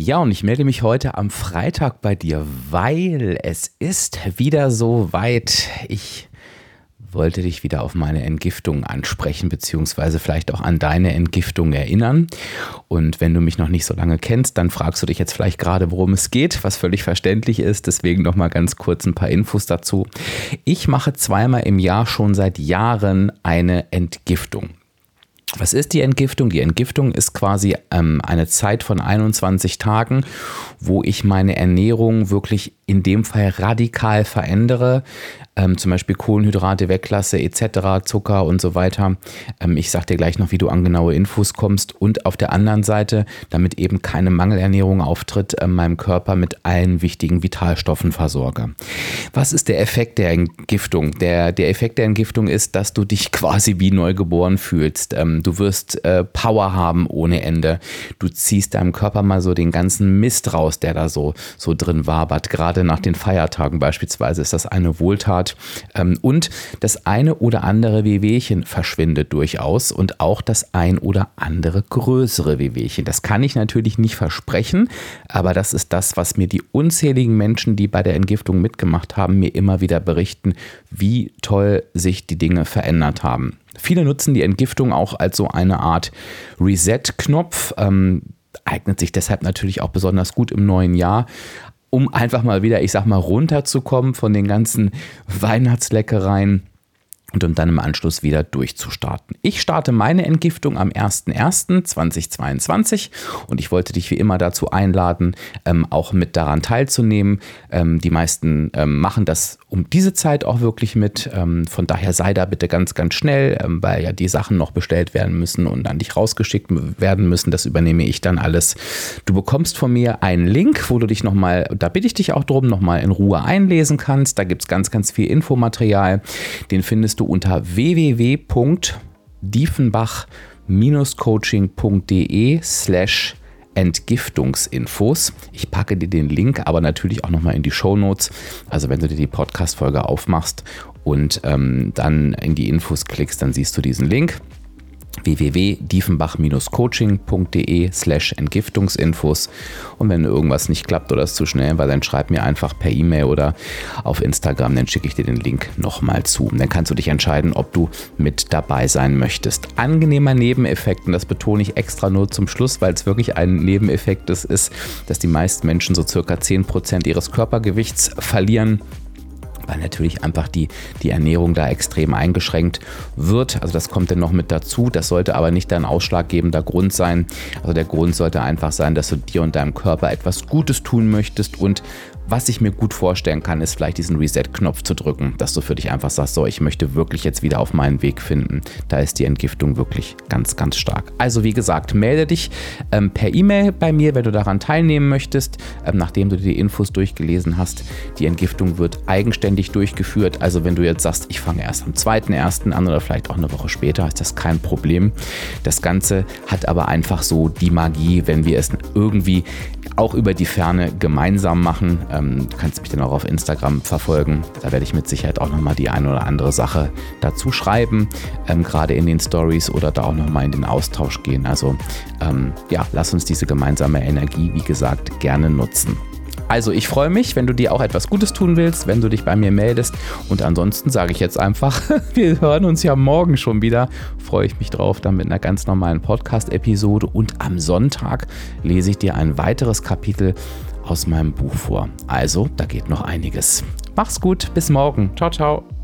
Ja, und ich melde mich heute am Freitag bei dir, weil es ist wieder so weit. Ich wollte dich wieder auf meine Entgiftung ansprechen, beziehungsweise vielleicht auch an deine Entgiftung erinnern. Und wenn du mich noch nicht so lange kennst, dann fragst du dich jetzt vielleicht gerade, worum es geht, was völlig verständlich ist. Deswegen nochmal ganz kurz ein paar Infos dazu. Ich mache zweimal im Jahr schon seit Jahren eine Entgiftung. Was ist die Entgiftung? Die Entgiftung ist quasi ähm, eine Zeit von 21 Tagen, wo ich meine Ernährung wirklich in dem Fall radikal verändere, ähm, zum Beispiel Kohlenhydrate weglasse etc., Zucker und so weiter. Ähm, ich sage dir gleich noch, wie du an genaue Infos kommst und auf der anderen Seite, damit eben keine Mangelernährung auftritt, äh, meinem Körper mit allen wichtigen Vitalstoffen versorge. Was ist der Effekt der Entgiftung? Der, der Effekt der Entgiftung ist, dass du dich quasi wie neugeboren fühlst. Ähm, du wirst äh, Power haben ohne Ende. Du ziehst deinem Körper mal so den ganzen Mist raus, der da so, so drin wabert. Gerade nach den Feiertagen beispielsweise ist das eine Wohltat. Ähm, und das eine oder andere Wehwehchen verschwindet durchaus und auch das ein oder andere größere Wehwehchen. Das kann ich natürlich nicht versprechen, aber das ist das, was mir die unzähligen Menschen, die bei der Entgiftung mitgemacht haben, mir immer wieder berichten, wie toll sich die Dinge verändert haben. Viele nutzen die Entgiftung auch als so eine Art Reset-Knopf. Ähm, eignet sich deshalb natürlich auch besonders gut im neuen Jahr um einfach mal wieder, ich sag mal, runterzukommen von den ganzen Weihnachtsleckereien und um dann im Anschluss wieder durchzustarten. Ich starte meine Entgiftung am 01.01.2022 und ich wollte dich wie immer dazu einladen, ähm, auch mit daran teilzunehmen. Ähm, die meisten ähm, machen das um diese Zeit auch wirklich mit. Ähm, von daher sei da bitte ganz, ganz schnell, ähm, weil ja die Sachen noch bestellt werden müssen und an dich rausgeschickt werden müssen. Das übernehme ich dann alles. Du bekommst von mir einen Link, wo du dich nochmal, da bitte ich dich auch drum, nochmal in Ruhe einlesen kannst. Da gibt es ganz, ganz viel Infomaterial. Den findest du unter www.diefenbach-coaching.de slash Entgiftungsinfos. Ich packe dir den Link aber natürlich auch nochmal in die Show Notes. Also wenn du dir die Podcast-Folge aufmachst und ähm, dann in die Infos klickst, dann siehst du diesen Link www.diefenbach-coaching.de slash Entgiftungsinfos und wenn irgendwas nicht klappt oder es zu schnell war, dann schreib mir einfach per E-Mail oder auf Instagram, dann schicke ich dir den Link nochmal zu. Dann kannst du dich entscheiden, ob du mit dabei sein möchtest. Angenehmer Nebeneffekt, und das betone ich extra nur zum Schluss, weil es wirklich ein Nebeneffekt ist, ist, dass die meisten Menschen so circa 10% ihres Körpergewichts verlieren weil natürlich einfach die, die Ernährung da extrem eingeschränkt wird. Also das kommt dann noch mit dazu. Das sollte aber nicht dein ausschlaggebender Grund sein. Also der Grund sollte einfach sein, dass du dir und deinem Körper etwas Gutes tun möchtest und was ich mir gut vorstellen kann, ist vielleicht diesen Reset-Knopf zu drücken, dass du für dich einfach sagst, so, ich möchte wirklich jetzt wieder auf meinen Weg finden. Da ist die Entgiftung wirklich ganz, ganz stark. Also wie gesagt, melde dich ähm, per E-Mail bei mir, wenn du daran teilnehmen möchtest, ähm, nachdem du die Infos durchgelesen hast. Die Entgiftung wird eigenständig durchgeführt. Also wenn du jetzt sagst, ich fange erst am 2.1. an oder vielleicht auch eine Woche später, ist das kein Problem. Das Ganze hat aber einfach so die Magie, wenn wir es irgendwie auch über die Ferne gemeinsam machen. Ähm, du kannst mich dann auch auf Instagram verfolgen. Da werde ich mit Sicherheit auch nochmal die eine oder andere Sache dazu schreiben, ähm, gerade in den Stories oder da auch nochmal in den Austausch gehen. Also ähm, ja, lass uns diese gemeinsame Energie, wie gesagt, gerne nutzen. Also ich freue mich, wenn du dir auch etwas Gutes tun willst, wenn du dich bei mir meldest. Und ansonsten sage ich jetzt einfach, wir hören uns ja morgen schon wieder. Freue ich mich drauf, dann mit einer ganz normalen Podcast-Episode. Und am Sonntag lese ich dir ein weiteres Kapitel aus meinem Buch vor. Also, da geht noch einiges. Mach's gut, bis morgen. Ciao, ciao.